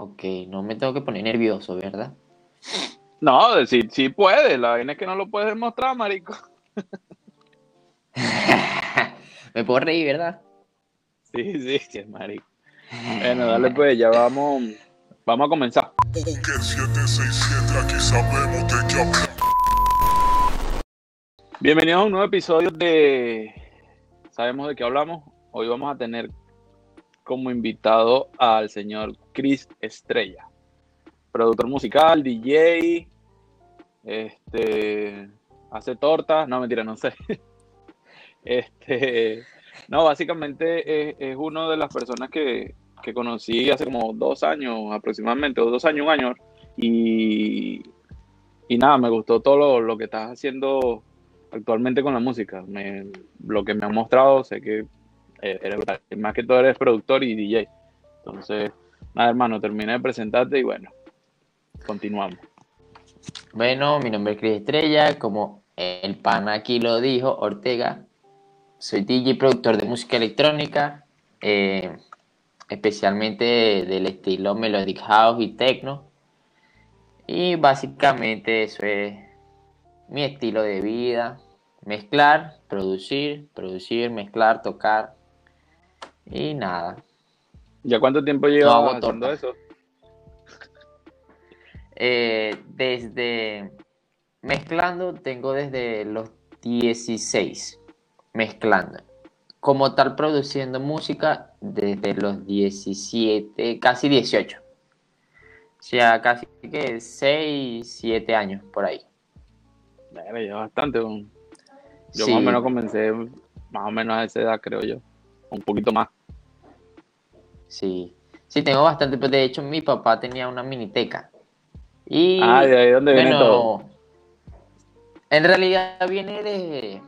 Ok, no me tengo que poner nervioso, ¿verdad? No, sí, sí puede, la vaina es que no lo puedes demostrar, marico. me puedo reír, ¿verdad? Sí, sí, sí, marico. Bueno, dale pues, ya vamos, vamos a comenzar. Bienvenidos a un nuevo episodio de Sabemos de qué hablamos. Hoy vamos a tener como invitado al señor Chris Estrella, productor musical, DJ, este, hace tortas, no mentira, no sé. Este, no, básicamente es, una de las personas que, que, conocí hace como dos años aproximadamente, o dos años, un año, y, y nada, me gustó todo lo, lo que estás haciendo actualmente con la música. Lo que me ha mostrado, sé que eres, más que todo eres productor y DJ. Entonces, hermano, terminé de presentarte y bueno, continuamos. Bueno, mi nombre es Cris Estrella, como el pan aquí lo dijo, Ortega. Soy DJ productor de música electrónica, eh, especialmente del estilo Melodic House y Techno. Y básicamente eso es mi estilo de vida, mezclar, producir, producir, mezclar, tocar y nada. ¿Ya cuánto tiempo llevas haciendo eso? Eh, desde mezclando tengo desde los 16 mezclando. Como tal produciendo música desde los 17, casi 18. O sea, casi que 6, 7 años por ahí. ya bastante. Yo más o menos comencé más o menos a esa edad, creo yo. Un poquito más. Sí. Sí, tengo bastante. Pues de hecho, mi papá tenía una miniteca. Y, ah, ¿de ahí dónde viene todo? En realidad viene de.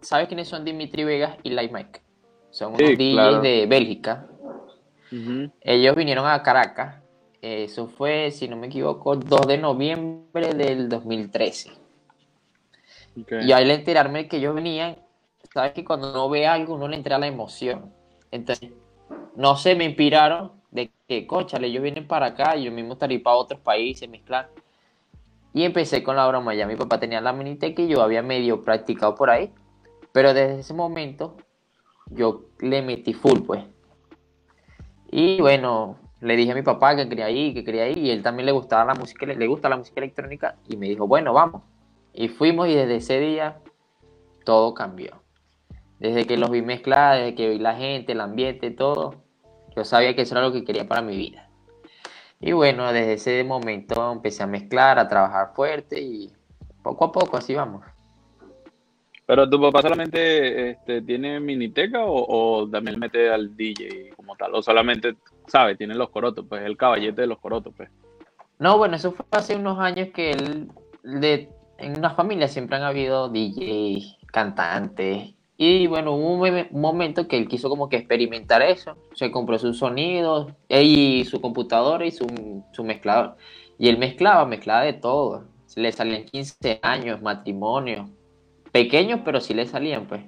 ¿Sabes quiénes son Dimitri Vegas y Light Mike? Son unos DJs de Bélgica. Ellos vinieron a Caracas. Eso fue, si no me equivoco, 2 de noviembre del 2013. Y al enterarme que ellos venían, sabes que cuando uno ve algo, uno le entra la emoción. Entonces, no sé, me inspiraron de que, conchale, ellos vienen para acá, y yo mismo estaría para otros países, mezclar. Y empecé con la broma, ya mi papá tenía la miniteca y yo había medio practicado por ahí. Pero desde ese momento, yo le metí full, pues. Y bueno, le dije a mi papá que quería ir, que quería ir, y él también le gustaba la música, le gusta la música electrónica, y me dijo, bueno, vamos. Y fuimos y desde ese día todo cambió. Desde que los vi mezclar, desde que vi la gente, el ambiente, todo, yo sabía que eso era lo que quería para mi vida. Y bueno, desde ese momento empecé a mezclar, a trabajar fuerte y poco a poco así vamos. ¿Pero tu papá solamente este, tiene miniteca o, o, también mete al DJ como tal? ¿O solamente, sabe, tiene los corotos, pues el caballete de los corotos, pues? No, bueno, eso fue hace unos años que él de en una familia siempre han habido DJ, cantantes. Y bueno, hubo un, momento que él quiso como que experimentar eso. Se compró sus sonidos y su computadora y su, su mezclador. Y él mezclaba, mezclaba de todo. Le salían 15 años, matrimonio. Pequeños, pero sí le salían, pues.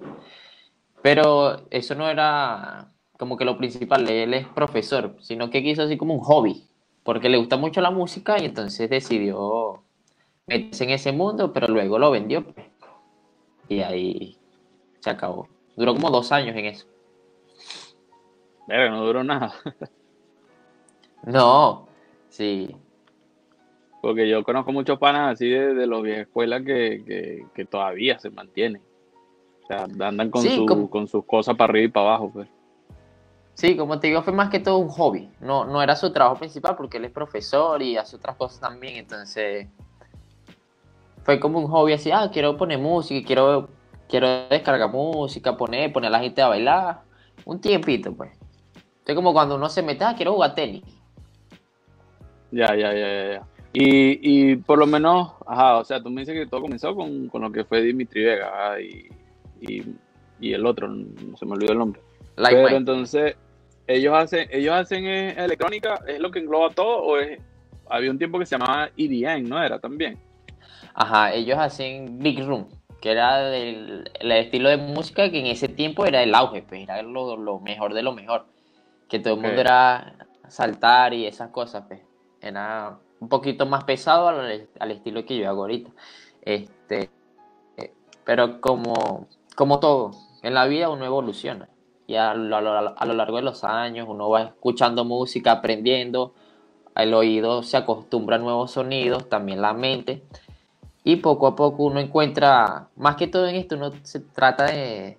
Pero eso no era como que lo principal. Él es profesor, sino que quiso así como un hobby. Porque le gusta mucho la música y entonces decidió meterse en ese mundo, pero luego lo vendió. Pues. Y ahí se acabó. Duró como dos años en eso. Pero no duró nada. no, sí. Porque yo conozco muchos panas así de, los viejas escuelas que, todavía se mantienen. O sea, andan con, su, con sus cosas para arriba y para abajo. Pues. Sí, como te digo, fue más que todo un hobby. No, no era su trabajo principal porque él es profesor y hace otras cosas también. Entonces, fue como un hobby así, ah, quiero poner música, quiero, quiero descargar música, poner, poner a la gente a bailar, un tiempito, pues. Es como cuando uno se mete, ah, quiero jugar tenis. Ya, ya, ya, ya. Y, y por lo menos, ajá, o sea, tú me dices que todo comenzó con, con lo que fue Dimitri Vega y, y, y, el otro, no se me olvidó el nombre. Pero entonces, ellos hacen, ellos hacen eh, electrónica, ¿es lo que engloba todo o es, había un tiempo que se llamaba EDM, ¿no era también? Ajá, ellos hacen Big Room, que era el, estilo de música que en ese tiempo era el auge, pues era lo, mejor de lo mejor. Que todo el mundo era saltar y esas cosas, pues. Era un poquito más pesado al, estilo que yo hago ahorita. Este, pero como, como todo, en la vida uno evoluciona. Y a lo, a lo largo de los años uno va escuchando música, aprendiendo, el oído se acostumbra a nuevos sonidos, también la mente. Y poco a poco uno encuentra, más que todo en esto, uno se trata de,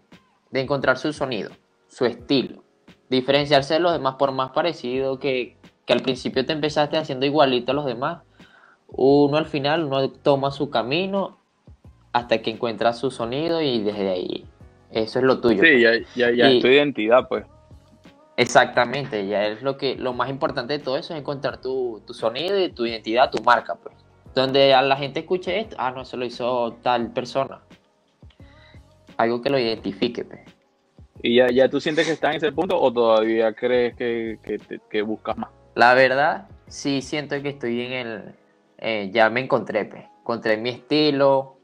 de encontrar su sonido, su estilo. Diferenciarse de los demás por más parecido que, que al principio te empezaste haciendo igualito a los demás. Uno al final, uno toma su camino hasta que encuentra su sonido y desde ahí, eso es lo tuyo. Sí, ya, ya, ya es tu identidad, pues. Exactamente, ya es lo que lo más importante de todo eso es encontrar tu, tu sonido y tu identidad, tu marca, pues. Donde a la gente escuche esto, ah, no, eso lo hizo tal persona. Algo que lo identifique, pues. ¿Y ya, ya tú sientes que estás en ese punto o todavía crees que, que, buscas más? La verdad, sí siento que estoy en el... Eh, ya me encontré, pues. Encontré mi estilo,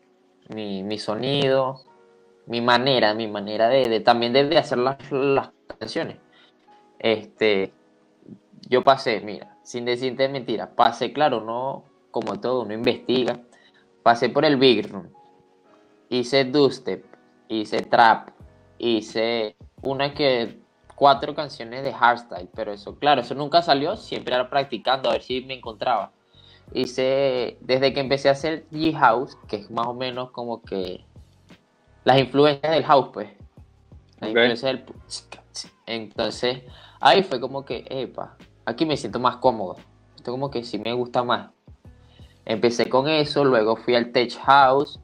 mi, mi sonido, mi manera, mi manera de, de también de, hacer las, las canciones este, yo pasé, mira, sin decirte mentira, pasé, claro, no como todo, uno investiga, pasé por el Big Room, hice dubstep, hice trap, hice una que cuatro canciones de hardstyle, pero eso, claro, eso nunca salió, siempre era practicando a ver si me encontraba. Hice, desde que empecé a hacer G-House, que es más o menos como que las influencias del house, pues. Las influencias del... Entonces, Ahí fue como que, epa, aquí me siento más cómodo. Esto como que sí me gusta más. Empecé con eso, luego fui al Tech House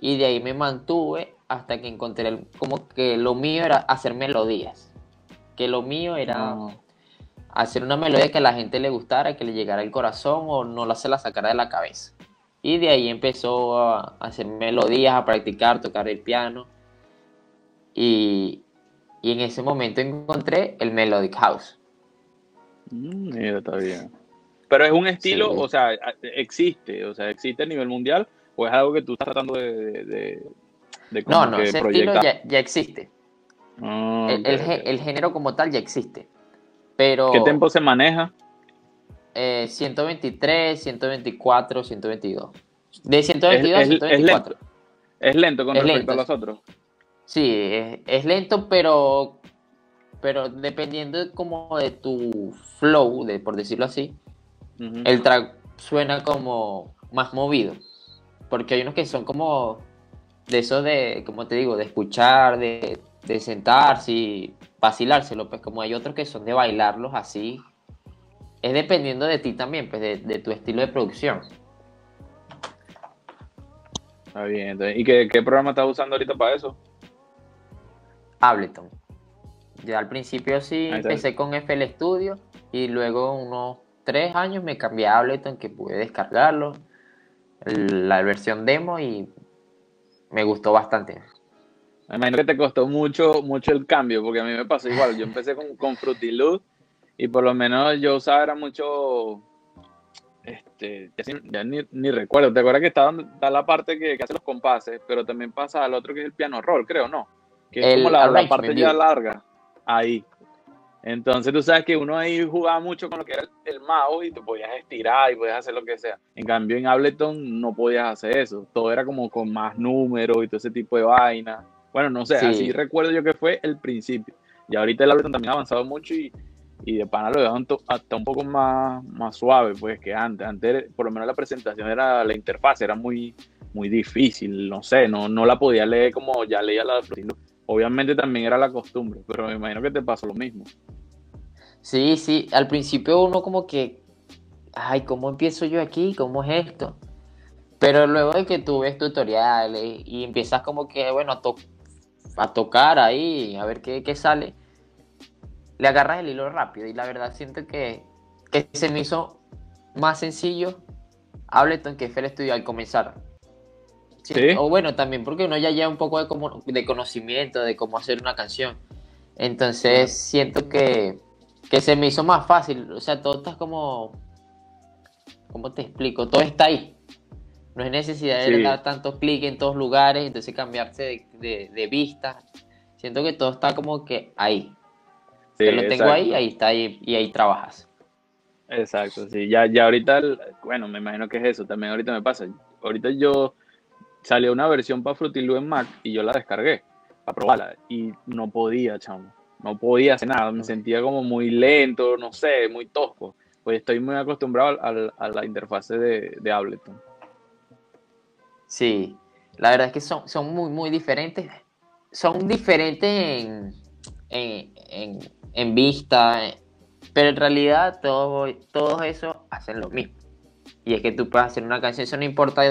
y de ahí me mantuve hasta que encontré como que lo mío era hacer melodías. Que lo mío era ah. hacer una melodía que a la gente le gustara, que le llegara al corazón o no la se la sacara de la cabeza. Y de ahí empezó a hacer melodías, a practicar, tocar el piano. Y, y en ese momento encontré el Melodic House. Mm, mira, está bien. Pero es un estilo, o sea, existe, o sea, existe a nivel mundial, o es algo que tú estás tratando de, de, No, no, ese estilo ya, existe. Ah, el, género como tal ya existe. Pero, ¿Qué tiempo se maneja? 123, 124, 122. De 122 a 124. Es lento, con respecto a los otros. Sí, es, lento, pero, pero dependiendo como de tu flow, de, por decirlo así, el track suena como más movido. Porque hay unos que son como de eso de, como te digo, de escuchar, de, de sentarse y vacilárselo, pues como hay otros que son de bailarlos así. Es dependiendo de ti también, pues de, tu estilo de producción. Está bien, ¿y qué, qué programa estás usando ahorita para eso? Ableton. Ya al principio sí empecé con FL Studio y luego unos tres años me cambié a Ableton que pude descargarlo, la versión demo y me gustó bastante. Me imagino que te costó mucho, mucho el cambio, porque a mí me pasó igual. Yo empecé con, con Fruity Loop y por lo menos yo usaba era mucho, este, ya, ni, recuerdo. ¿Te acuerdas que está, está la parte que, que, hace los compases, pero también pasa al otro que es el piano roll, creo, ¿no? que es como la, parte ya larga, ahí. Entonces tú sabes que uno ahí jugaba mucho con lo que era el, mouse y te podías estirar y podías hacer lo que sea. En cambio en Ableton no podías hacer eso. Todo era como con más números y todo ese tipo de vaina. Bueno, no sé, así recuerdo yo que fue el principio. Y ahorita el Ableton también ha avanzado mucho y, y de pana lo dejaron hasta un poco más, más suave pues que antes. Antes por lo menos la presentación era, la interfaz era muy, muy difícil, no sé, no, no la podía leer como ya leía la de Obviamente también era la costumbre, pero me imagino que te pasó lo mismo. Sí, sí, al principio uno como que, ay, ¿cómo empiezo yo aquí? ¿Cómo es esto? Pero luego de que tú ves tutoriales y empiezas como que, bueno, a, tocar ahí, a ver qué, sale, le agarras el hilo rápido y la verdad siento que, que se me hizo más sencillo Ableton que el estudio al comenzar. O bueno, también porque uno ya lleva un poco de, de conocimiento de cómo hacer una canción. Entonces siento que, se me hizo más fácil. O sea, todo está como... ¿Cómo te explico? Todo está ahí. No hay necesidad de dar tantos clics en todos lugares, entonces cambiarse de, vista. Siento que todo está como que ahí. Sí, lo tengo ahí, ahí está, y ahí trabajas. Exacto, sí. Ya, ya ahorita, bueno, me imagino que es eso. También ahorita me pasa. Ahorita yo salió una versión para Fruity en Mac y yo la descargué para probarla y no podía, chamo. No podía hacer nada. Me sentía como muy lento, no sé, muy tosco. Pues estoy muy acostumbrado a, la interfase de, de, Ableton. Sí, la verdad es que son, son muy, muy diferentes. Son diferentes en, en, en, en vista, pero en realidad todo, todo eso hacen lo mismo. Y es que tú puedes hacer una canción, eso no importa,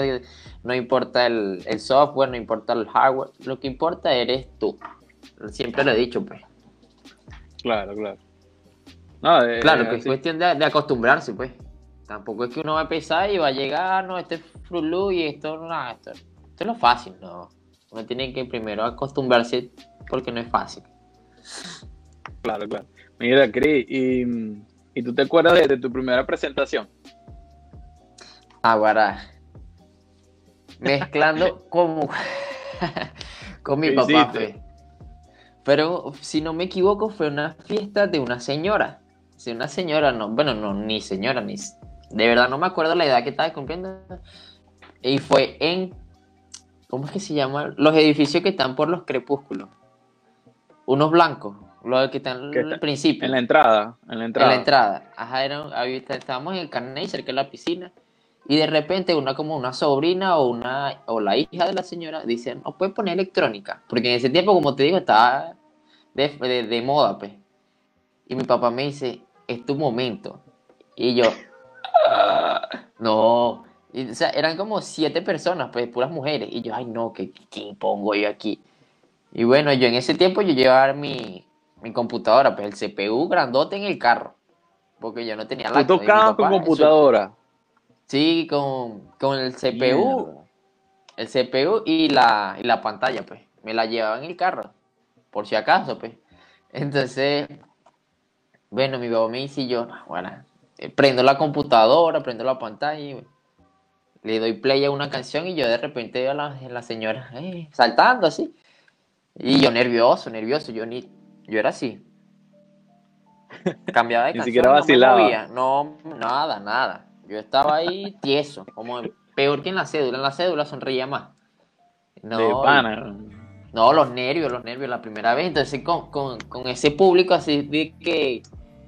no importa el, software, no importa el hardware, lo que importa eres tú. Siempre lo he dicho, pues. Claro, claro. claro, que es cuestión de, acostumbrarse, pues. Tampoco es que uno va a empezar y va a llegar, no, este es Fruit y esto, no, esto, esto es lo fácil, no. Uno tiene que primero acostumbrarse porque no es fácil. Claro, claro. Mira, Cris, ¿y, tú te acuerdas de, tu primera presentación? Ahora, mezclando con, con mi papá. Pero si no me equivoco, fue una fiesta de una señora. Si una señora, no, bueno, no, ni señora, ni. De verdad no me acuerdo la edad que estaba cumpliendo. Y fue en. ¿Cómo es que se llama? Los edificios que están por los crepúsculos. Unos blancos. Lo que está en el principio. En la entrada. En la entrada. En la entrada. Ajá, era, estábamos en el carnet cerca de la piscina. Y de repente una como una sobrina o una o la hija de la señora dice, no puedes poner electrónica. Porque en ese tiempo, como te digo, estaba de, de, moda, pues. Y mi papá me dice, es tu momento. Y yo, ah, no. o sea, eran como siete personas, pues, puras mujeres. Y yo, ay, no, ¿qué, qué pongo yo aquí? Y bueno, yo en ese tiempo yo llevaba mi, mi computadora, pues el CPU grandote en el carro. Porque yo no tenía la. ¿Tú tocabas con computadora? Sí, con, con el CPU. El CPU y la, y la pantalla, pues. Me la llevaba en el carro. Por si acaso, pues. Entonces, bueno, mi papá me dice yo, bueno, eh, prendo la computadora, prendo la pantalla y le doy play a una canción y yo de repente veo a la, la señora eh, saltando así. Y yo nervioso, nervioso, yo ni yo era así. Cambiaba de Ni siquiera vacilaba. No, nada, nada. Yo estaba ahí tieso, como peor que en la cédula. En la cédula sonreía más. No, no, los nervios, los nervios la primera vez. Entonces, con, ese público así de que,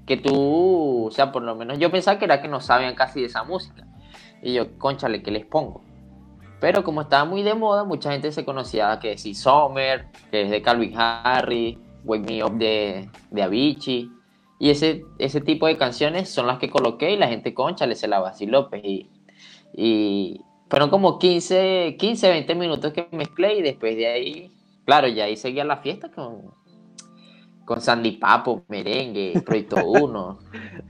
que tú, o sea, por lo menos yo pensaba que era que no sabían casi de esa música. Y yo, conchale, ¿qué les pongo? Pero como estaba muy de moda, mucha gente se conocía que es Summer, que es de Calvin Harris, Wake Me Up de, de Avicii. Y ese, ese tipo de canciones son las que coloqué y la gente concha le se la vaciló. Pues, y, y fueron como 15, 15, 20 minutos que mezclé y después de ahí, claro, ya ahí seguía la fiesta con, con Sandy Papo, merengue, Proyecto 1.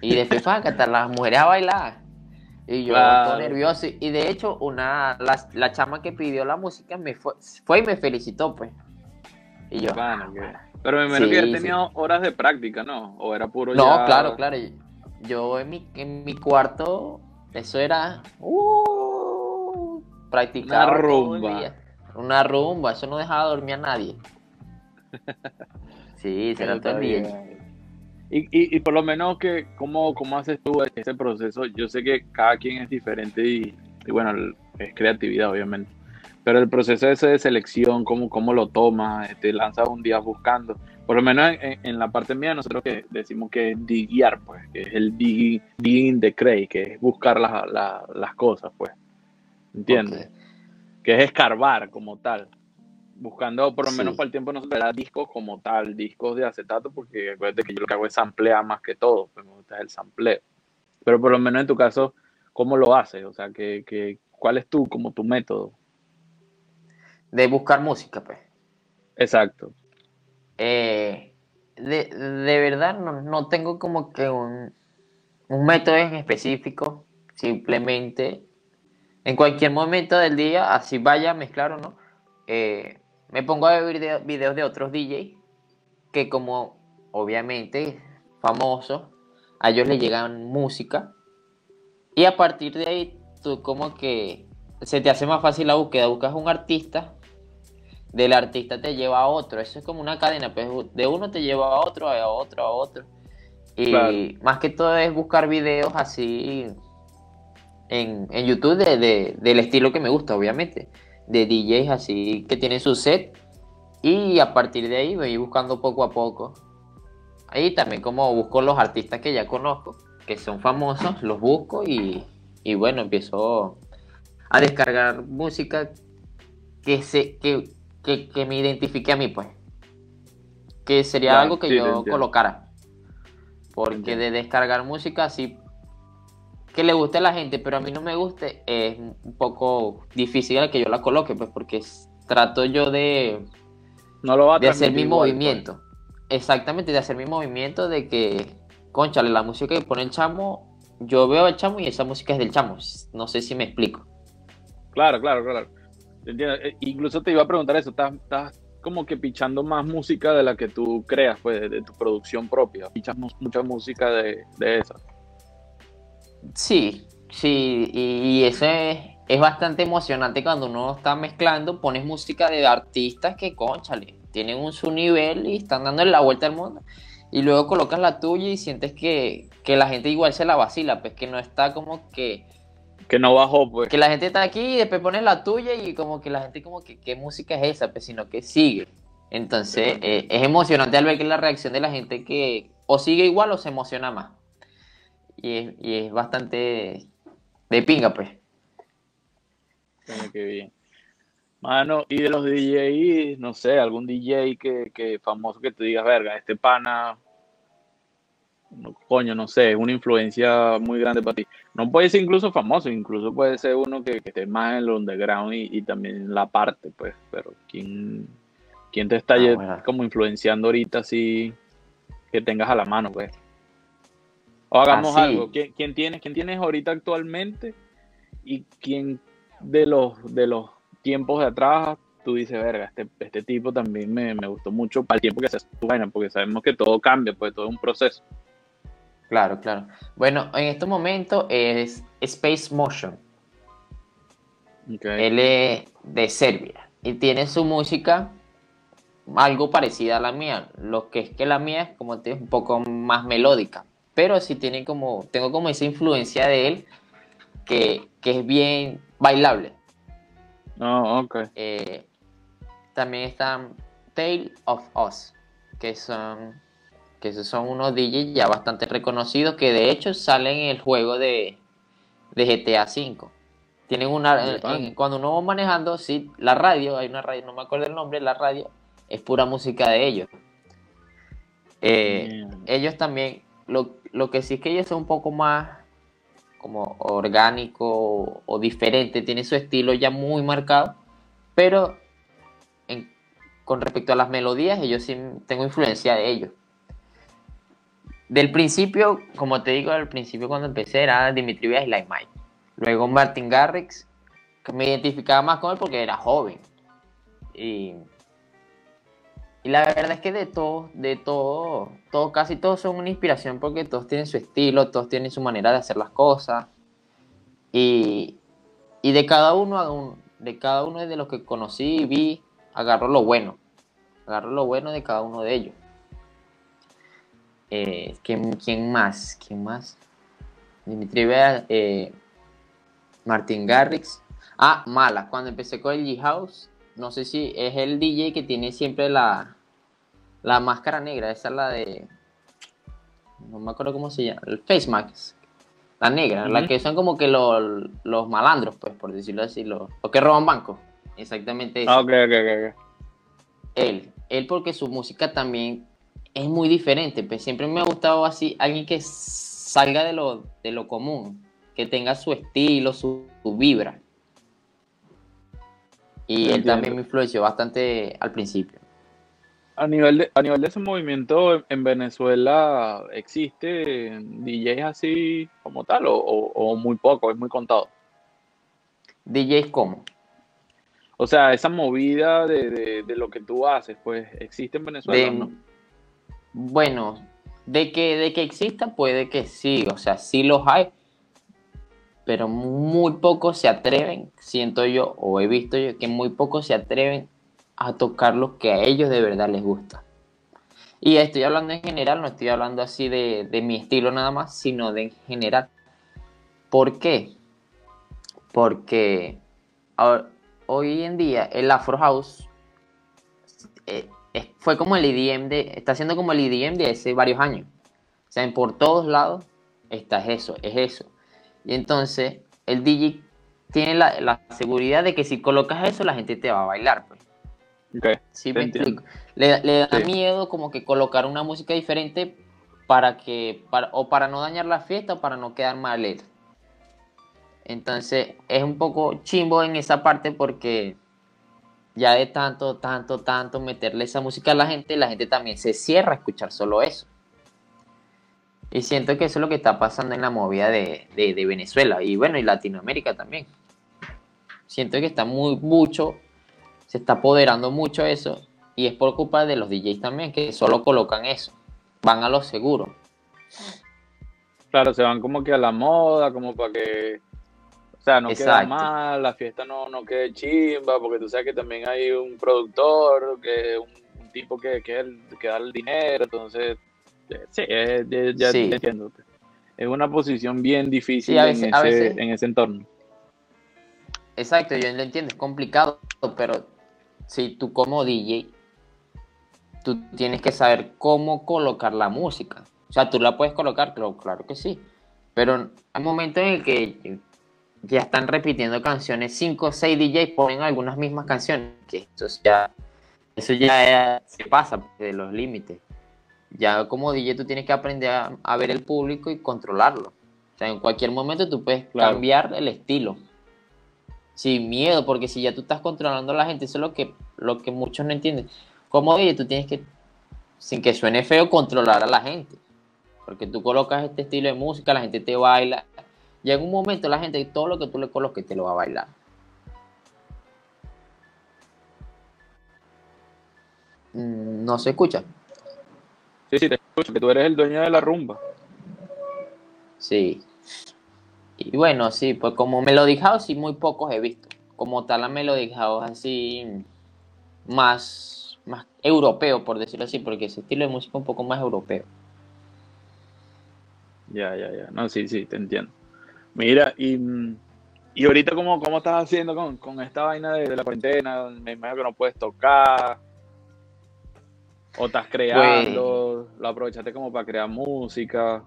y después fue a cantar las mujeres a bailar. Y yo nervioso. Y de hecho, una, la, la, chama que pidió la música me fue, fue y me felicitó, pues. Y yo, pero me imagino que ya tenía horas de práctica, ¿no? O era puro No, claro, claro. Yo en mi, en mi cuarto, eso era. Uh, practicar. Una rumba. Una rumba, eso no dejaba dormir a nadie. Sí, será todo bien. Y, y, y, por lo menos, que ¿cómo, ¿cómo haces tú ese proceso? Yo sé que cada quien es diferente y, y bueno, es creatividad, obviamente pero el proceso ese de selección, cómo, cómo lo tomas, te este, lanzas un día buscando. Por lo menos en, la parte mía, nosotros que decimos que es diguiar, pues, que es el digging, de Cray, que es buscar las cosas, pues. ¿Entiendes? Que es escarbar como tal. Buscando, por lo menos para el tiempo, no se discos como tal, discos de acetato, porque acuérdate que yo lo que hago es samplear más que todo, pues me gusta el sampleo. Pero por lo menos en tu caso, ¿cómo lo haces? O sea, que, que, ¿cuál es tu, como tu método? De buscar música, pues. Exacto. Eh, de, verdad no, tengo como que un, un, método en específico, simplemente en cualquier momento del día, así vaya a mezclar o no, eh, me pongo a ver videos de otros DJs que como obviamente famosos, a ellos les llegan música y a partir de ahí tú como que se te hace más fácil la búsqueda, buscas un artista del artista te lleva a otro. Eso es como una cadena, pues de uno te lleva a otro, a otro, a otro. Y más que todo es buscar videos así en, YouTube de, del estilo que me gusta, obviamente. De DJs así que tienen su set. Y a partir de ahí voy buscando poco a poco. Ahí también como busco los artistas que ya conozco, que son famosos, los busco y, y bueno, empiezo a descargar música que, se, que, que, me identifique a mí, pues. Que sería algo que yo colocara. Porque de descargar música así que le guste a la gente, pero a mí no me guste, es un poco difícil que yo la coloque, pues porque trato yo de, no lo va de hacer mi pues. movimiento. Exactamente, de hacer mi movimiento de que, conchale, la música que pone el chamo, yo veo el chamo y esa música es del chamo. No sé si me explico. Claro, claro, claro. Eh, incluso te iba a preguntar eso, ¿estás, como que pichando más música de la que tú creas, pues, de, tu producción propia? ¿Pichas mucha música de, de esa? Sí, sí, y, eso es, bastante emocionante cuando uno está mezclando, pones música de artistas que, conchale, tienen un su nivel y están dando la vuelta al mundo. Y luego colocas la tuya y sientes que, que la gente igual se la vacila, pues que no está como que que no bajó, pues. Que la gente está aquí y después pones la tuya y como que la gente como que, ¿qué música es esa? Pues sino que sigue. Entonces, eh, es emocionante al ver que la reacción de la gente que o sigue igual o se emociona más. Y es, y es bastante de pinga, pues. qué bien. Mano, y de los DJs, no sé, algún DJ que, que famoso que te digas, verga, este pana coño, no sé, es una influencia muy grande para ti. No puede ser incluso famoso, incluso puede ser uno que, esté más en el underground y, también en la parte, pues, pero ¿quién, quién te está ah, como influenciando ahorita así que tengas a la mano, pues? O hagamos ah, algo, ¿Quién, quién, tienes, ¿quién tienes ahorita actualmente y quién de los, de los tiempos de atrás tú dices, verga, este, este tipo también me, me, gustó mucho para el tiempo que tu vaina, porque sabemos que todo cambia, pues todo es un proceso. Claro, claro. Bueno, en este momento es Space Motion. Él es de Serbia y tiene su música algo parecida a la mía. Lo que es que la mía es como te un poco más melódica, pero sí tiene como, tengo como esa influencia de él que, es bien bailable. Oh, ok. Eh, también está Tale of Us, que son que esos son unos DJs ya bastante reconocidos que de hecho salen en el juego de, GTA V. Tienen una, cuando uno va manejando, sí, la radio, hay una radio, no me acuerdo el nombre, la radio es pura música de ellos. Eh, ellos también, lo, que sí es que ellos son un poco más como orgánico o, diferente, tiene su estilo ya muy marcado, pero con respecto a las melodías, ellos sí tengo influencia de ellos. Del principio, como te digo, al principio cuando empecé era Dimitri Vegas y Like Mike. Luego Martin Garrix, que me identificaba más con él porque era joven. Y, la verdad es que de todo, de todo, todo, casi todos son una inspiración porque todos tienen su estilo, todos tienen su manera de hacer las cosas. Y, de cada uno, de cada uno de los que conocí y vi, agarro lo bueno. Agarro lo bueno de cada uno de ellos. Eh, ¿quién, más? ¿Quién más? Dimitri Vea, eh, Martin Garrix. Ah, Mala, cuando empecé con el G-House, no sé si es el DJ que tiene siempre la, la máscara negra, esa es la de... No me acuerdo cómo se llama, el Face Mask. La negra, la que son como que los, los malandros, pues, por decirlo así, los, que roban bancos. Exactamente eso. Ah, ok, ok, ok. Él, él porque su música también es muy diferente. Pues siempre me ha gustado así alguien que salga de lo, de lo común, que tenga su estilo, su, vibra. Y él también me influenció bastante al principio. A nivel, de, a nivel de ese movimiento en Venezuela, ¿existe DJs así como tal o, muy poco, es muy contado? DJs cómo? O sea, esa movida de, lo que tú haces, pues, ¿existe en Venezuela? ¿no? Bueno, de que, de que exista puede que sí, o sea, sí los hay, pero muy pocos se atreven, siento yo, o he visto yo, que muy pocos se atreven a tocar lo que a ellos de verdad les gusta. Y estoy hablando en general, no estoy hablando así de, mi estilo nada más, sino de en general. ¿Por qué? Porque hoy en día el Afro House eh, fue como el EDM de, está siendo como el EDM de hace varios años. O sea, en por todos lados está eso, es eso. Y entonces el DJ tiene la, seguridad de que si colocas eso la gente te va a bailar. Pues. sí, me explico. Le, da miedo como que colocar una música diferente para que, para, o para no dañar la fiesta o para no quedar mal Entonces es un poco chimbo en esa parte porque ya de tanto, tanto, tanto meterle esa música a la gente, la gente también se cierra a escuchar solo eso. Y siento que eso es lo que está pasando en la movida de, Venezuela y bueno, y Latinoamérica también. Siento que está muy, mucho, se está apoderando mucho eso y es por culpa de los DJs también que solo colocan eso, van a lo seguro. Claro, se van como que a la moda, como para que, o sea, no quede mal, la fiesta no, no quede chimba, porque tú sabes que también hay un productor, que un, tipo que, que, que da el dinero, entonces Sí, ya, entiendo. Es una posición bien difícil en, ese, entorno. Exacto, yo lo entiendo, es complicado, pero si tú como DJ, tú tienes que saber cómo colocar la música. O sea, tú la puedes colocar, claro, claro que sí, pero hay momentos en el que ya están repitiendo canciones, 5 o 6 DJs ponen algunas mismas canciones, que eso ya, eso ya se pasa de los límites ya como DJ tú tienes que aprender a, ver el público y controlarlo. O sea, en cualquier momento tú puedes cambiar el estilo. Sin miedo, porque si ya tú estás controlando a la gente, eso es lo que, lo que muchos no entienden. Como DJ tú tienes que, sin que suene feo, controlar a la gente. Porque tú colocas este estilo de música, la gente te baila. Y en un momento la gente, todo lo que tú le coloques, te lo va a bailar. Mm, no se escucha. Sí, sí, te escucho, que tú eres el dueño de la rumba. Sí. Y bueno, sí, pues como Melody House, sí, muy pocos he visto. Como tal, la Melody House así más, más europeo, por decirlo así, porque ese estilo de música es un poco más europeo. Ya, ya, ya. No, sí, sí, te entiendo. Mira, y, y ahorita, ¿cómo, cómo estás haciendo con, esta vaina de, de, la cuarentena? Me imagino que no puedes tocar. ¿O estás creando? Pues, ¿Lo aprovechaste como para crear música?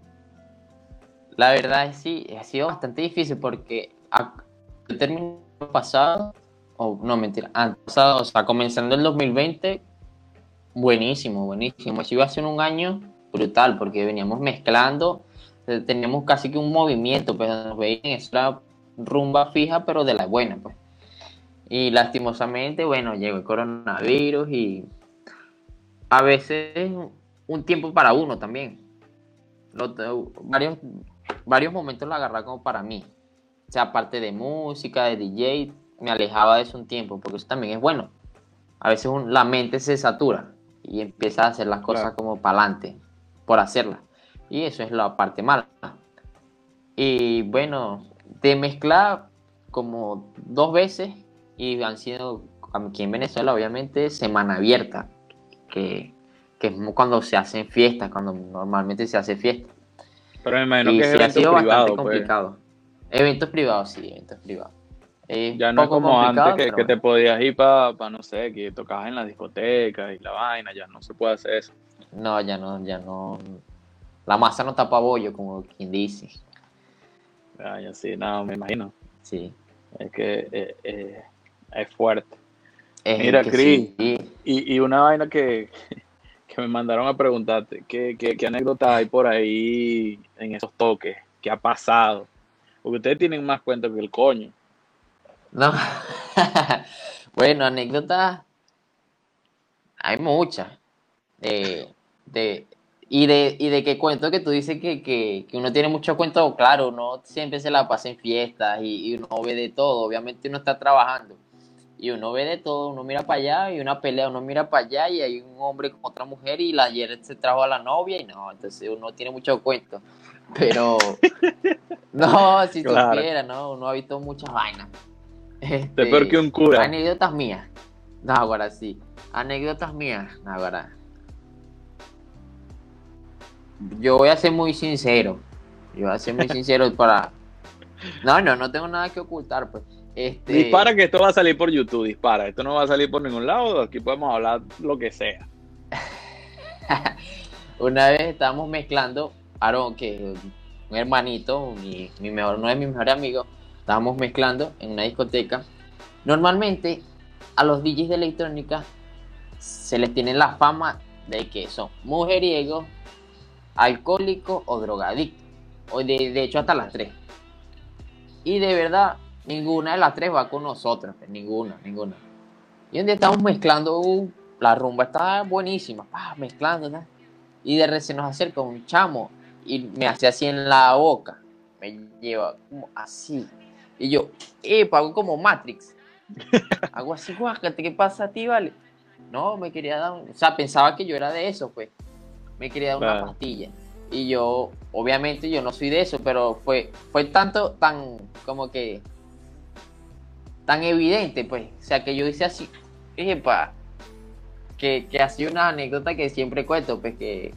La verdad es sí, ha sido bastante difícil porque el término pasado, o no mentira, antes pasado, o sea, comenzando el 2020, buenísimo, buenísimo. Si iba a ser un año brutal porque veníamos mezclando, teníamos casi que un movimiento, pues nos veían esa rumba fija, pero de la buena, pues. Y lastimosamente, bueno, llegó el coronavirus y a veces un tiempo para uno también. varios, varios momentos lo agarraba como para mí. O sea, aparte de música, de DJ, me alejaba de eso un tiempo, porque eso también es bueno. A veces la mente se satura y empieza a hacer las cosas como para adelante, por hacerlas. Y eso es la parte mala. Y bueno, de mezclar como dos veces y han sido aquí en Venezuela, obviamente, semana abierta que, es cuando se hacen fiestas, cuando normalmente se hace fiesta. Pero me imagino que es ha sido bastante pues. complicado. Eventos privados, sí, eventos privados. ya no es como antes que, te podías ir para, no sé, que tocabas en la discoteca y la vaina, ya no se puede hacer eso. No, ya no, ya no. La masa no tapa bollo, como quien dice. Ah, ya sí, no, me imagino. Sí. Es que eh, eh, es fuerte. Mira, Cris, y, una vaina que, me mandaron a preguntarte, ¿qué, qué, anécdota hay por ahí en esos toques? ¿Qué ha pasado? Porque ustedes tienen más cuentos que el coño. No. bueno, anécdotas hay muchas. de, y de, y de qué cuento que tú dices que, que, uno tiene mucho cuento, claro, uno siempre se la pasa en fiestas y, y, uno ve de todo, obviamente uno está trabajando y uno ve de todo, uno mira para allá y una pelea, uno mira para allá y hay un hombre con otra mujer y la ayer se trajo a la novia y no, entonces uno tiene mucho cuento. Pero no, si supiera, ¿no? Uno ha visto muchas vainas. Este, peor que un cura. Anécdotas mías. No, ahora sí. Anécdotas mías, ahora. Yo voy a ser muy sincero. Yo voy a ser muy sincero para. No, no, no tengo nada que ocultar, pues. Este... Dispara que esto va a salir por YouTube, dispara. Esto no va a salir por ningún lado, aquí podemos hablar lo que sea. Una vez estábamos mezclando, Aaron, que un hermanito, mi, mi mejor, uno de mis mejores amigos, estábamos mezclando en una discoteca. Normalmente a los DJs de electrónica se les tiene la fama de que son mujeriegos, alcohólicos o drogadictos. O de, de hecho hasta las tres. Y de verdad, ninguna de las tres va con nosotros. Pues, ninguna, ninguna. Y un día estamos mezclando, uh, la rumba está buenísima, mezclando, ¿no? Y de repente nos acerca un chamo y me hace así en la boca. Me lleva como así. Y yo, eh, pago como Matrix. Hago así, guácate, ¿qué pasa a ti, vale? No, me quería dar, o sea, pensaba que yo era de eso, pues. Me quería dar una pastilla. Y yo, obviamente, yo no soy de eso, pero fue, fue tanto, tan, como que, tan evidente, pues. O sea, que yo hice así, dije, pa, que, que sido una anécdota que siempre cuento, pues, que,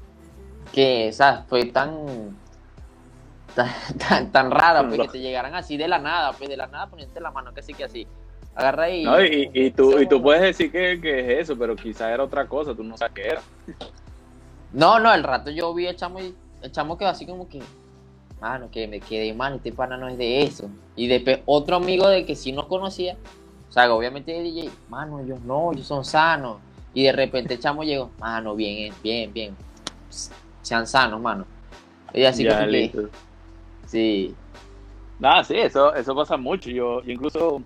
que, o sea, fue tan, tan, tan, rara, pues, que te llegaran así de la nada, pues, de la nada poniéndote la mano, casi que así agarra y... No, y, y, tú, y tú puedes decir que, que, es eso, pero quizá era otra cosa, tú no sabes qué era. No, no, el rato yo vi el chamo y el chamo quedó así como que, mano, que me quedé mal, este pana no es de eso. Y después otro amigo de que sí nos conocía, o sea, obviamente el DJ, mano, ellos no, ellos son sanos. Y de repente el chamo llegó, mano, bien, bien, bien, sean sanos, mano. Y así como que, sí. Nada, sí, eso, eso pasa mucho. Yo, yo incluso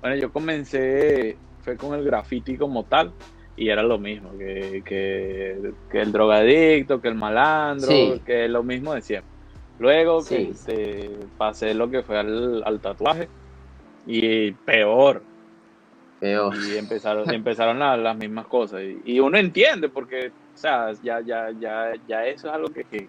bueno, yo comencé, fue con el graffiti como tal, y era lo mismo, que, que, el drogadicto, que el malandro, que lo mismo de siempre. Luego que este, pasé lo que fue al, tatuaje, y peor. Peor. Y empezaron, empezaron las, mismas cosas. Y, uno entiende, porque, o sea, ya, ya, ya, ya eso es algo que, que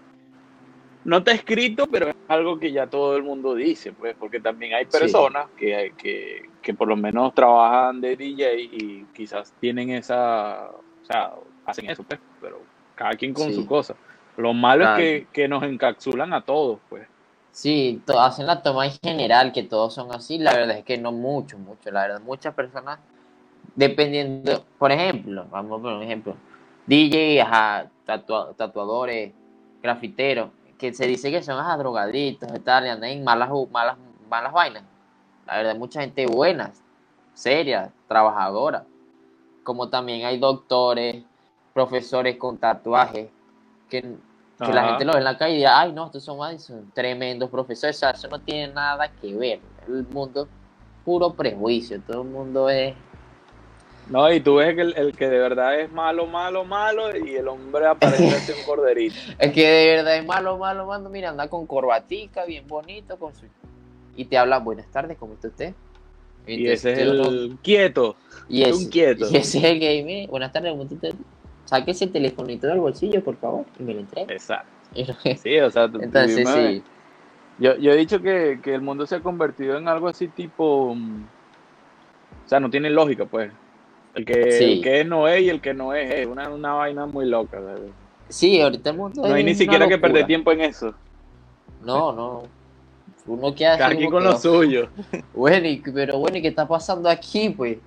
no está escrito, pero es algo que ya todo el mundo dice, pues, porque también hay personas que, que, que, por lo menos trabajan de DJ y quizás tienen esa, o sea, hacen eso, pues, pero cada quien con su cosa. Lo malo es que, nos encapsulan a todos, pues. Sí, hacen la toma en general, que todos son así, la verdad es que no mucho, mucho, la verdad, muchas personas, dependiendo, por ejemplo, vamos a poner un ejemplo, DJ, tatuadores, grafiteros, que se dice que son a drogadictos y tal, y andan en malas, malas, malas vainas. La verdad, mucha gente buena, seria, trabajadora. Como también hay doctores, profesores con tatuajes, que, la gente lo ve en la calle y dice, ay, no, estos son, son tremendos profesores. eso no tiene nada que ver. El mundo puro prejuicio, todo el mundo es no, y tú ves que el, que de verdad es malo, malo, malo, y el hombre aparece un corderito. El que de verdad es malo, malo, malo, mira, anda con corbatica, bien bonito, con su... Y te habla, buenas tardes, ¿cómo está usted? Y, ese es el quieto. Y es, un quieto. Y ese es el que, mire, buenas tardes, ¿cómo está usted? Saque ese telefonito del bolsillo, por favor, y me lo entregue. Exacto. sí, o sea, Entonces, sí. Yo, yo he dicho que, que el mundo se ha convertido en algo así tipo... Mm, o sea, no tiene lógica, pues. El que, que es no es y el que no es es una, una vaina muy loca. Sí, ahorita el mundo. No hay ni siquiera que perder tiempo en eso. No, no. Uno que hace. Aquí con lo suyo. Bueno, pero bueno, ¿y qué está pasando aquí, pues?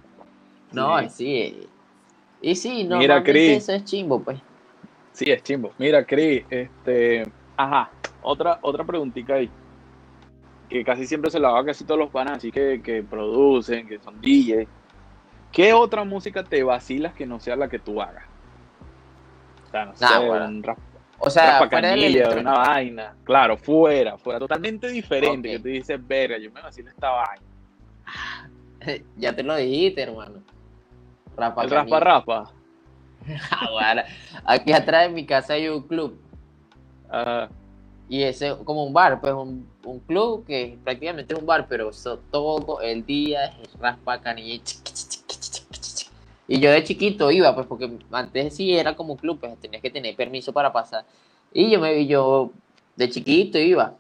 No, sí. Y sí, no, Mira, Chris, eso es chimbo, pues. Sí, es chimbo. Mira, Cris, este. Ajá, otra, otra preguntita ahí. Que casi siempre se la va a casi todos los panas, así que, que producen, que son DJs ¿Qué otra música te vacilas que no sea la que tú hagas? O sea, no sé, un rap, o sea, fuera de una vaina. Claro, fuera, fuera, totalmente diferente. Que tú dices, verga, yo me vacilo esta vaina. ya te lo dijiste, hermano. Rapa El rapa rapa. Ah, aquí atrás de mi casa hay un club. Y ese como un bar, pues un, un club que prácticamente es un bar, pero todo el día es raspa canilla y yo de chiquito iba, pues porque antes sí era como club, pues tenías que tener permiso para pasar. Y yo me yo de chiquito iba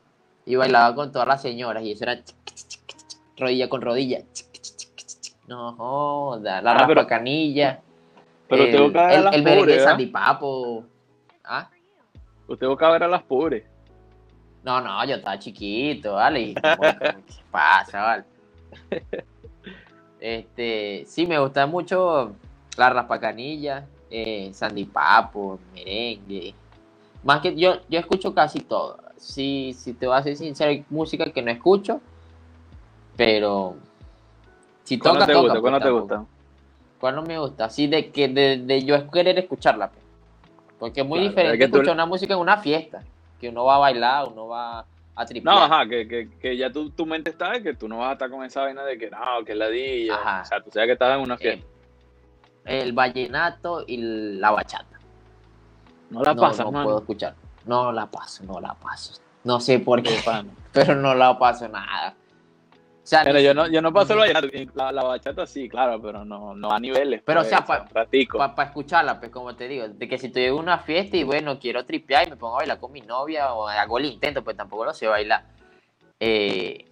y bailaba con todas las señoras y eso era rodilla con rodilla. No joda, la ah, pero, canilla. Pero el, tengo que el, el merengue ¿Ah? Usted buscaba ver a las pobres. No, no, yo estaba chiquito, ¿vale? ¿Qué pasa, vale? Este, sí, me gusta mucho la raspacanilla, eh, Sandy Papo, merengue. Más que yo, yo escucho casi todo. Si, si te voy a ser sincero, hay música que no escucho, pero si toca, te gusta? ¿Cuál no te gusta? ¿Cuál no me gusta? Así de que de, yo querer escucharla. Pues. Porque es muy diferente escuchar una música en una fiesta, que uno va a bailar, uno va a tripear. No, ajá, que, que, ya tu, tu mente está de que tú no vas a estar con esa vaina de que no, que es la O sea, tú sabes que estás en una fiesta. El, vallenato y la bachata. No la pasas, no, no puedo escuchar. No la paso, no la paso. No sé por qué, pero no la paso nada pero yo no, yo no paso la, la, bachata sí, claro, pero no, no a niveles. Pero o pues, sea, para escucharla, pues como te digo, de que si estoy en una fiesta y bueno, quiero tripear y me pongo a bailar con mi novia o hago el intento, pues tampoco lo sé bailar. Eh,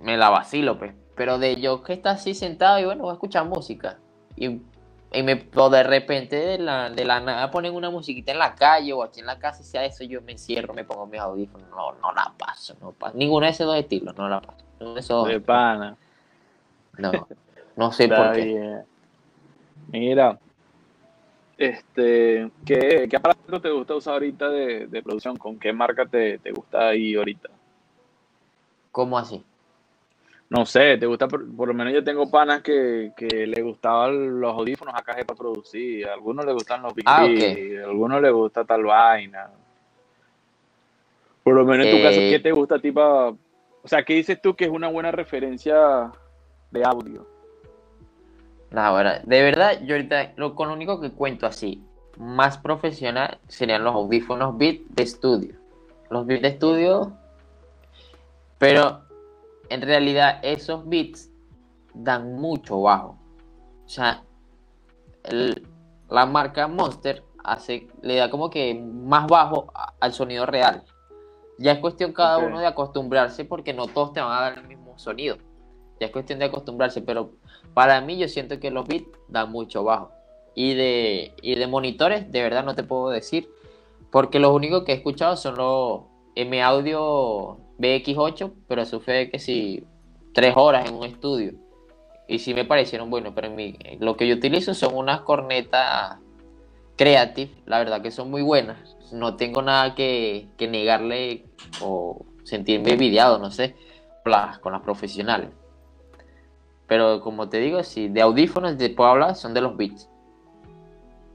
me la vacilo, pues. Pero de yo que está así sentado y bueno, voy a escuchar música. Y, y me, o de repente de la, de la nada ponen una musiquita en la calle o aquí en la casa y sea eso, yo me encierro, me pongo mis audífonos. No, no la paso, no paso. Ninguno de esos dos estilos, no la paso. De pana. No, no sé por qué. Mira, este, ¿qué, ¿qué, aparato te gusta usar ahorita de, producción? ¿Con qué marca te, gusta ahí ahorita? ¿Cómo así? No sé, te gusta, por, lo menos yo tengo panas que, que le gustaban los audífonos acá para producir, a algunos le gustan los Big ah, a algunos le gusta tal vaina. Por lo menos en tu caso, ¿qué eh, te gusta a ti para o sea, ¿qué dices tú que es una buena referencia de audio? No, bueno, de verdad, yo ahorita lo, con lo único que cuento así, más profesional, serían los audífonos Beat de estudio. Los Beat de estudio, pero en realidad esos beats dan mucho bajo. O sea, la marca Monster hace, le da como que más bajo al sonido real. Ya es cuestión cada uno de acostumbrarse porque no todos te van a dar el mismo sonido. Ya es cuestión de acostumbrarse, pero para mí yo siento que los beats dan mucho bajo. Y de, de monitores, de verdad no te puedo decir, porque los únicos que he escuchado son los M Audio BX8, pero eso fue que si tres horas en un estudio. Y sí me parecieron buenos, pero en mi, lo que yo utilizo son unas cornetas Creative, la verdad que son muy buenas no tengo nada que, negarle o sentirme envidiado, no sé, con las profesionales. Pero como te digo, si de audífonos te puedo hablar, son de los beats.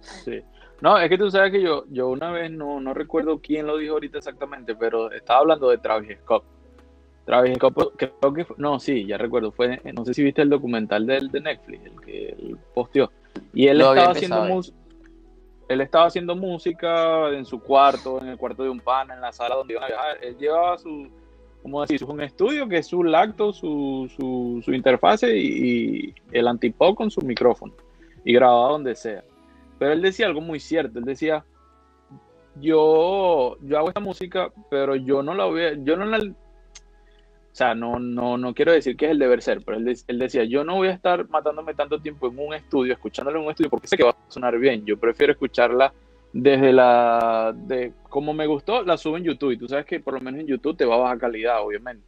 Sí. No, es que tú sabes que yo, yo una vez no, no recuerdo quién lo dijo ahorita exactamente, pero estaba hablando de Travis Scott. Travis Scott, creo que no, sí, ya recuerdo, fue, no sé si viste el documental de, de Netflix, el que él posteó. Y él estaba haciendo música él estaba haciendo música en su cuarto, en el cuarto de un pana, en la sala donde iban a viajar. Él llevaba su, ¿cómo decir? Un estudio que es su lacto, su, su, su interfase y, el antipop con su micrófono. Y grababa donde sea. Pero él decía algo muy cierto. Él decía, yo, yo hago esta música, pero yo no la voy a, yo no sea, no, no, no quiero decir que es el deber ser, pero él, él, decía, yo no voy a estar matándome tanto tiempo en un estudio, escuchándola en un estudio, porque sé que va a sonar bien. Yo prefiero escucharla desde la, de como me gustó, la subo en YouTube. Y tú sabes que por lo menos en YouTube te va a bajar calidad, obviamente.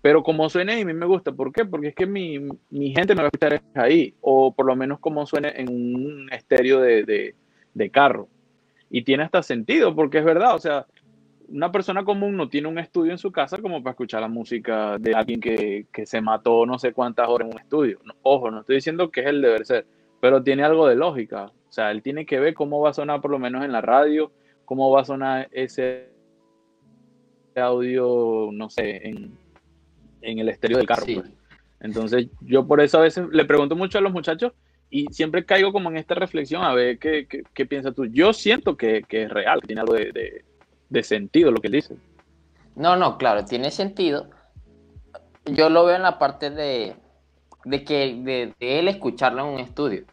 Pero como suene a mí me gusta. ¿Por qué? Porque es que mi, mi gente me va a escuchar ahí. O por lo menos como suene en un estéreo de, de, de carro. Y tiene hasta sentido, porque es verdad. O sea, una persona común no tiene un estudio en su casa como para escuchar la música de alguien que, se mató no sé cuántas horas en un estudio. ojo, no estoy diciendo que es el deber ser, pero tiene algo de lógica. O sea, él tiene que ver cómo va a sonar por lo menos en la radio, cómo va a sonar ese audio, no sé, en, el estéreo del carro. Pues. Entonces, yo por eso a veces le pregunto mucho a los muchachos y siempre caigo como en esta reflexión a ver qué, qué, piensas tú. Yo siento que, es real, que tiene algo de de sentido lo que dice. No, no, claro, tiene sentido. Yo lo veo en la parte de, de que de, él escucharlo en un estudio.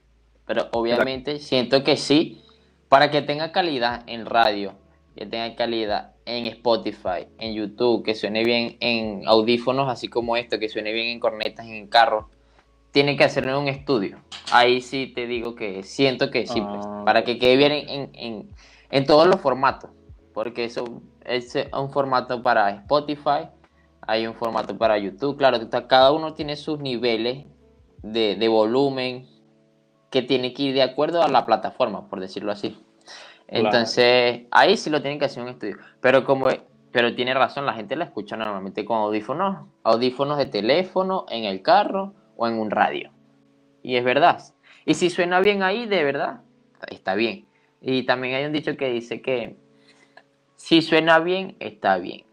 Pero obviamente siento que sí, para que tenga calidad en radio, que tenga calidad en Spotify, en YouTube, que suene bien en audífonos, así como esto, que suene bien en cornetas, en carros, tiene que hacerlo en un estudio. Ahí sí te digo que siento que sí, pues, ah, para que quede bien en, en, en todos los formatos porque eso es un formato para Spotify, hay un formato para YouTube, claro, cada uno tiene sus niveles de, volumen que tiene que ir de acuerdo a la plataforma, por decirlo así. Entonces, ahí sí lo tienen que hacer un estudio. Pero como pero tiene razón, la gente la escucha normalmente con audífonos, audífonos de teléfono, en el carro o en un radio. Y es verdad. Y si suena bien ahí, de verdad, está bien. Y también hay un dicho que dice que si suena bien, está bien.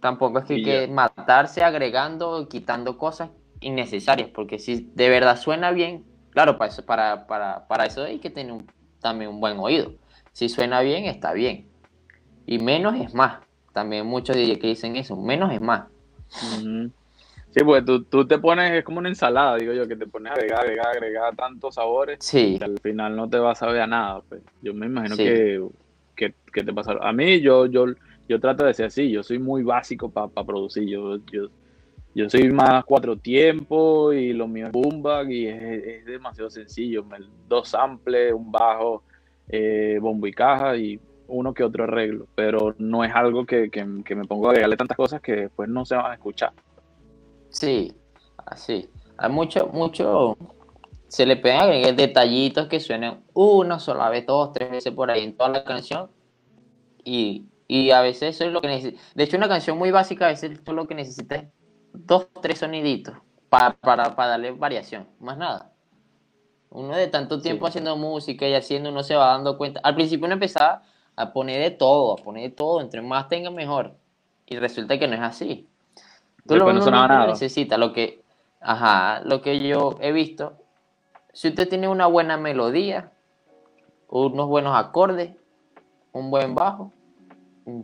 Tampoco es que hay que matarse agregando o quitando cosas innecesarias, porque si de verdad suena bien, claro, para eso, para, para, para eso hay que tener también un buen oído. Si suena bien, está bien. Y menos es más. También muchos que dicen eso, menos es más. Sí, pues tú, te pones, es como una ensalada, digo yo, que te pones a agregar, agregar, agregar tantos sabores. Sí. Y al final no te vas a ver a nada. Pues. Yo me imagino que, que, te pasa. A mí, yo, yo, yo trato de ser así, yo soy muy básico para producir. Yo, yo, yo soy más cuatro tiempos y lo mío es boomback y es, demasiado sencillo. Dos samples, un bajo, eh, bombo y caja y uno que otro arreglo. Pero no es algo que, que me pongo a agregarle tantas cosas que después no se van a escuchar. Sí, así. Hay mucho, mucho. Se le pegan detallitos que suenan una sola vez, dos, tres veces por ahí en toda la canción. Y, a veces eso es lo que necesita. De hecho, una canción muy básica a veces es lo que necesita es dos, tres soniditos para, para, darle variación, más nada. Uno de tanto tiempo haciendo música y haciendo, uno se va dando cuenta. Al principio uno empezaba a poner de todo, a poner de todo, entre más tenga mejor. Y resulta que no es así. Tú lo no necesita, lo que, ajá, lo que yo he visto, si usted tiene una buena melodía, unos buenos acordes, un buen bajo,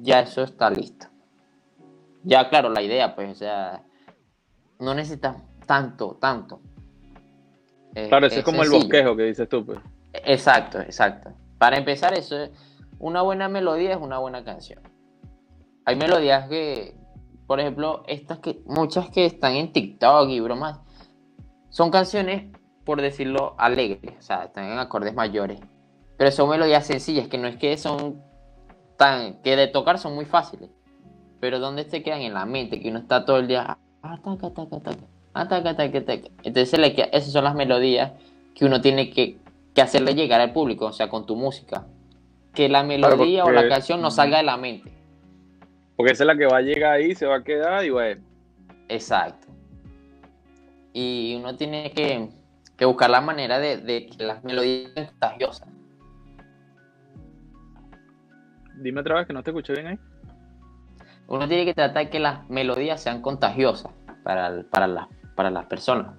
ya eso está listo. Ya, claro, la idea, pues, o sea, no necesita tanto, tanto. claro, eso es, como el bosquejo que dices tú, pues. Exacto, exacto. Para empezar, eso es una buena melodía es una buena canción. Hay melodías que, por ejemplo, estas que muchas que están en TikTok y bromas, son canciones, por decirlo, alegres, o sea, están en acordes mayores, pero son melodías sencillas, que no es que son tan, que de tocar son muy fáciles, pero donde se quedan en la mente, que uno está todo el día, entonces esas son las melodías que uno tiene que, que hacerle llegar al público, o sea, con tu música, que la melodía o la canción no salga de la mente. Porque esa es la que va a llegar ahí, se va a quedar y bueno. Exacto. Y uno tiene que, buscar la manera de, que las melodías sean contagiosas. Dime otra vez que no te escuché bien ahí. Uno tiene que tratar de que las melodías sean contagiosas para, para, para las personas.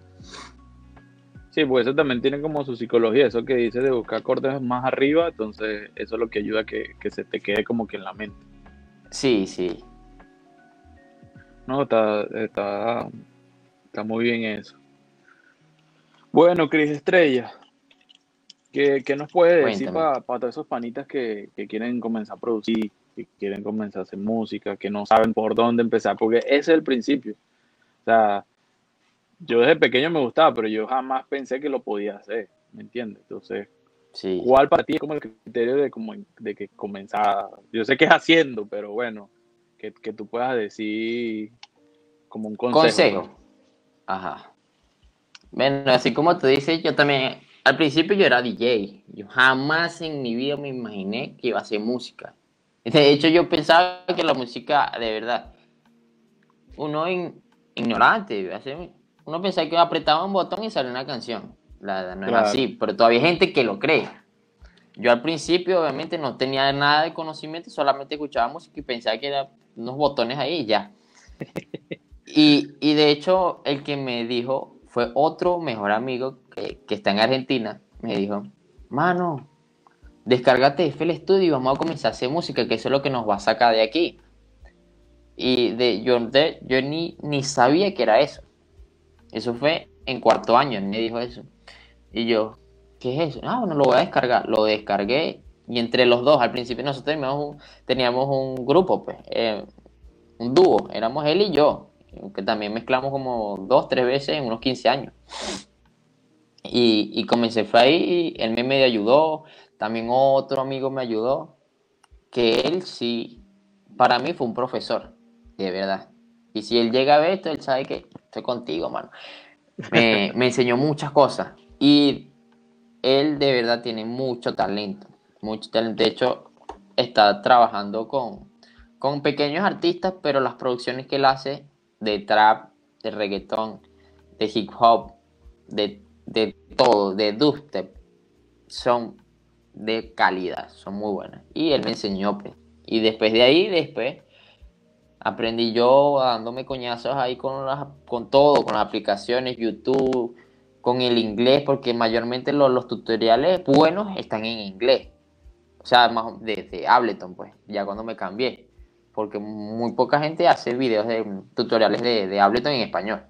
Sí, pues eso también tiene como su psicología, eso que dice de buscar acordes más arriba, entonces eso es lo que ayuda a que, que se te quede como que en la mente. Sí, sí. No, está, está, está muy bien eso. Bueno, Cris Estrella, ¿qué, nos puede decir para todos esos panitas que, quieren comenzar a producir, que quieren comenzar a hacer música, que no saben por dónde empezar? Porque ese es el principio. O sea, yo desde pequeño me gustaba, pero yo jamás pensé que lo podía hacer, ¿me entiendes? Entonces, ¿Cuál para ti es como el criterio de, como, de que comenzar? Yo sé que es haciendo, pero bueno, que, tú puedas decir como un consejo. Consejo. Ajá. Bueno, así como tú dices, yo también, al principio yo era DJ. Yo jamás en mi vida me imaginé que iba a hacer música. De hecho, yo pensaba que la música, de verdad, uno ignorante, uno pensaba que apretaba un botón y salía una canción. La, no es así, pero todavía hay gente que lo cree. Yo al principio obviamente no tenía nada de conocimiento, solamente escuchaba música y pensaba que eran unos botones ahí y ya. y, y, de hecho el que me dijo fue otro mejor amigo que, que está en Argentina. Me dijo, mano, descárgate FL Studio y vamos a comenzar a hacer música, que eso es lo que nos va a sacar de aquí. Y de, yo, yo ni, ni sabía que era eso. Eso fue en cuarto año, me dijo eso. Y yo, ¿qué es eso? Ah, bueno, lo voy a descargar. Lo descargué y entre los dos, al principio nosotros teníamos un, teníamos un grupo, pues, eh, un dúo, éramos él y yo, que también mezclamos como dos, tres veces en unos 15 años. Y, y comencé fue ahí, él me medio ayudó, también otro amigo me ayudó, que él sí, para mí fue un profesor, de verdad. Y si él llega a ver esto, él sabe que estoy contigo, mano. Me, me enseñó muchas cosas. Y él de verdad tiene mucho talento. Mucho talento. De hecho, está trabajando con, con pequeños artistas, pero las producciones que él hace de trap, de reggaetón, de hip hop, de, de todo, de dubstep, son de calidad, son muy buenas. Y él me enseñó, pues. Y después de ahí, después, aprendí yo dándome coñazos ahí con, con todo, con las aplicaciones, YouTube, con el inglés, porque mayormente los, los tutoriales buenos están en inglés. O sea, más de, Ableton, pues, ya cuando me cambié. Porque muy poca gente hace videos de tutoriales de, de Ableton en español.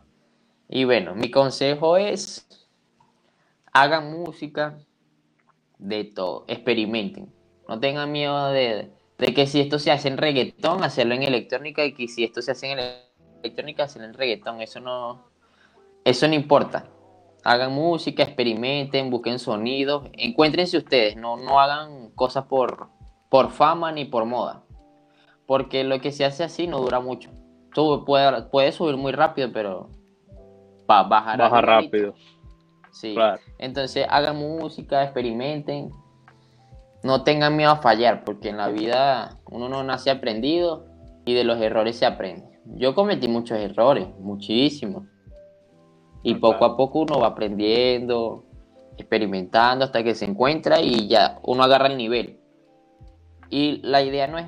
Y bueno, mi consejo es, hagan música de todo, experimenten. No tengan miedo de, que si esto se hace en reggaetón, hacerlo en electrónica y que si esto se hace en electrónica, hacerlo en reggaetón. Eso no, eso no importa. Hagan música, experimenten, busquen sonidos, encuéntrense ustedes, no, no hagan cosas por, por fama ni por moda. Porque lo que se hace así no dura mucho. Tú puede, puede subir muy rápido, pero va bajar Baja rápido. Sí. Entonces hagan música, experimenten, no tengan miedo a fallar, porque en la vida uno no nace aprendido y de los errores se aprende. Yo cometí muchos errores, muchísimos. Y poco a poco uno va aprendiendo, experimentando hasta que se encuentra y ya uno agarra el nivel. Y la idea no es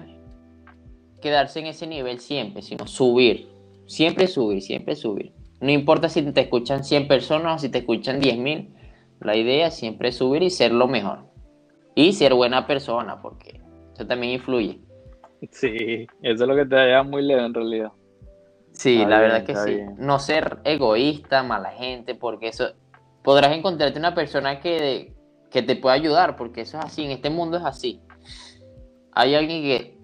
quedarse en ese nivel siempre, sino subir. Siempre subir, siempre subir. No importa si te escuchan 100 personas o si te escuchan 10.000. La idea siempre es subir y ser lo mejor. Y ser buena persona, porque eso también influye. Sí, eso es lo que te da muy leve en realidad. Sí, la verdad que sí. No ser egoísta, mala gente, porque eso podrás encontrarte una persona que, que te pueda ayudar, porque eso es así, en este mundo es así. Hay alguien que,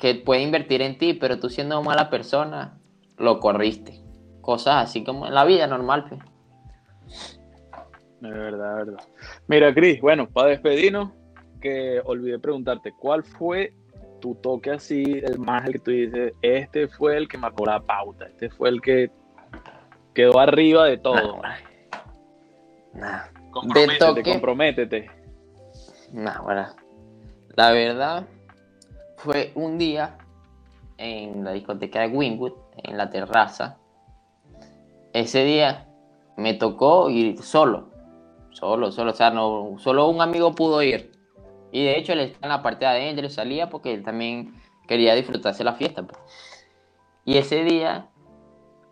que puede invertir en ti, pero tú siendo mala persona, lo corriste. Cosas así como en la vida normal. Pues. De verdad, de verdad. Mira, Cris, bueno, para despedirnos, que olvidé preguntarte, ¿cuál fue tu toque así, el más el que tú dices, este fue el que marcó la pauta, este fue el que quedó arriba de todo? Nah, Comprométete, toque, comprométete. Nah, bueno, la verdad fue un día en la discoteca de Winwood, en la terraza. Ese día me tocó ir solo, solo, solo, o sea, no, solo un amigo pudo ir. Y de hecho él está en la parte de adentro, salía porque él también quería disfrutarse la fiesta. Pues. Y ese día,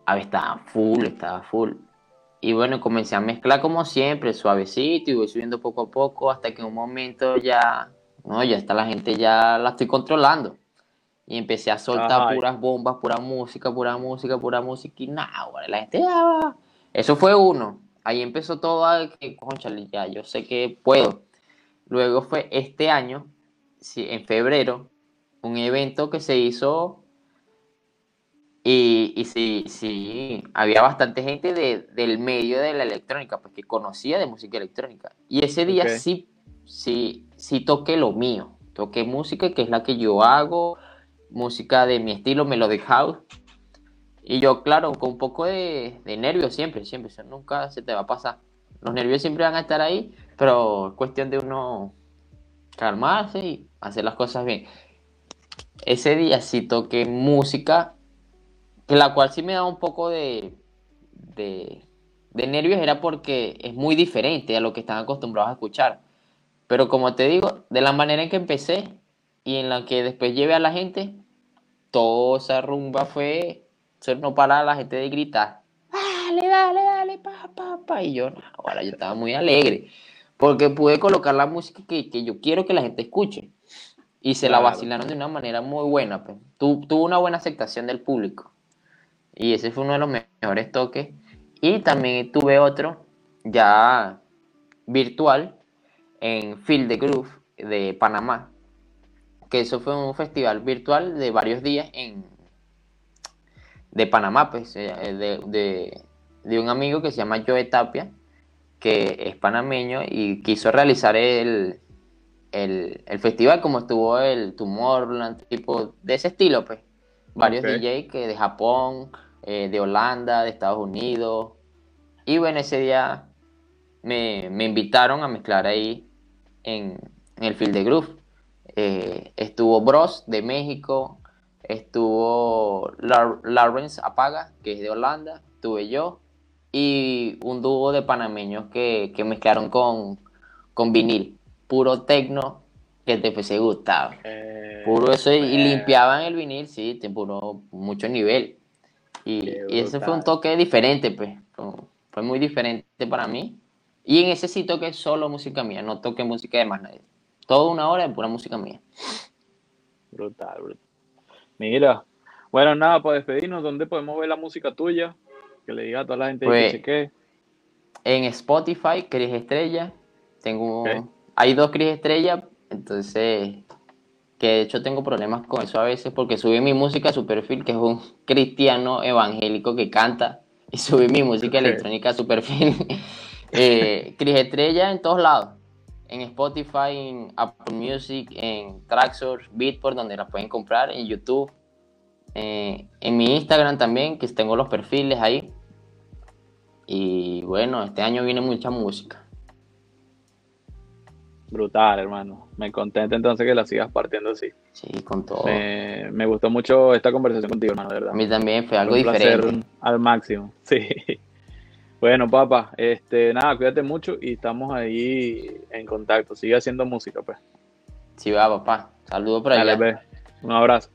a ver, estaba full, estaba full. Y bueno, comencé a mezclar como siempre, suavecito, y voy subiendo poco a poco, hasta que en un momento ya, no, ya está la gente, ya la estoy controlando. Y empecé a soltar puras bombas, pura música, pura música, pura música, y nada, la gente ya Eso fue uno. Ahí empezó todo a que, conchale, ya yo sé que puedo. Luego fue este año, en febrero, un evento que se hizo y, sí, sí, había bastante gente del medio de la electrónica, pues que conocía de música electrónica. Y ese día sí, sí, sí toqué lo mío. Toqué música que es la que yo hago, música de mi estilo, melody house. Y yo, claro, con un poco de, nervios siempre, siempre, nunca se te va a pasar. Los nervios siempre van a estar ahí, pero es cuestión de uno calmarse y hacer las cosas bien. Ese día sí toqué música, que la cual sí me da un poco de, de, nervios, era porque es muy diferente a lo que están acostumbrados a escuchar. Pero como te digo, de la manera en que empecé y en la que después llevé a la gente, toda esa rumba fue, no para la gente de gritar, dale, dale, dale, pa, pa, pa. Y yo, ahora yo estaba muy alegre porque pude colocar la música que, yo quiero que la gente escuche. Y se la vacilaron de una manera muy buena. Pues. tuvo una buena aceptación del público. Y ese fue uno de los mejores toques. Y también tuve otro ya virtual en Field the Groove de Panamá. Que eso fue un festival virtual de varios días en de Panamá, pues, eh, de, de, de un amigo que se llama Joe Tapia que es panameño y quiso realizar el, el, festival, como estuvo el Tomorrowland, tipo de ese estilo, pues. Varios DJs que de Japón, eh, de Holanda, de Estados Unidos. Y bueno, ese día me, invitaron a mezclar ahí en, el Field de Groove. Eh, estuvo Bros de México, estuvo Lawrence Apaga, que es de Holanda, estuve yo, y un dúo de panameños que, mezclaron con, con vinil, puro tecno que te fuese gustado. Eh, puro eso, y, limpiaban el vinil, sí, puro mucho nivel. Y, y ese fue un toque diferente, pues, fue muy diferente para mí. Y en ese sí toqué solo música mía, no toqué música de más nadie. Toda una hora de pura música mía. Brutal, brutal. Mira, bueno, nada, para despedirnos, ¿dónde podemos ver la música tuya? Que le diga a toda la gente pues, que qué. En Spotify, Cris Estrella. Tengo. Hay dos Cris Estrella, entonces. Que de hecho tengo problemas con eso a veces porque subí mi música a su perfil, que es un cristiano evangélico que canta, y subí mi música electrónica a su perfil. eh, Cris Estrella en todos lados. En Spotify, en Apple Music, en Traxsource, Beatport, donde la pueden comprar, en YouTube. Eh, en mi Instagram también, que tengo los perfiles ahí. Y bueno, este año viene mucha música. Brutal, hermano. Me contento entonces que la sigas partiendo así. Sí, con todo. Me, gustó mucho esta conversación contigo, hermano, de verdad. A mí también fue algo diferente. Al máximo, sí. Bueno, papá, este, nada, cuídate mucho y estamos ahí en contacto. Sigue haciendo música, pues. Sí, va, papá. Saludos por allá. Un abrazo.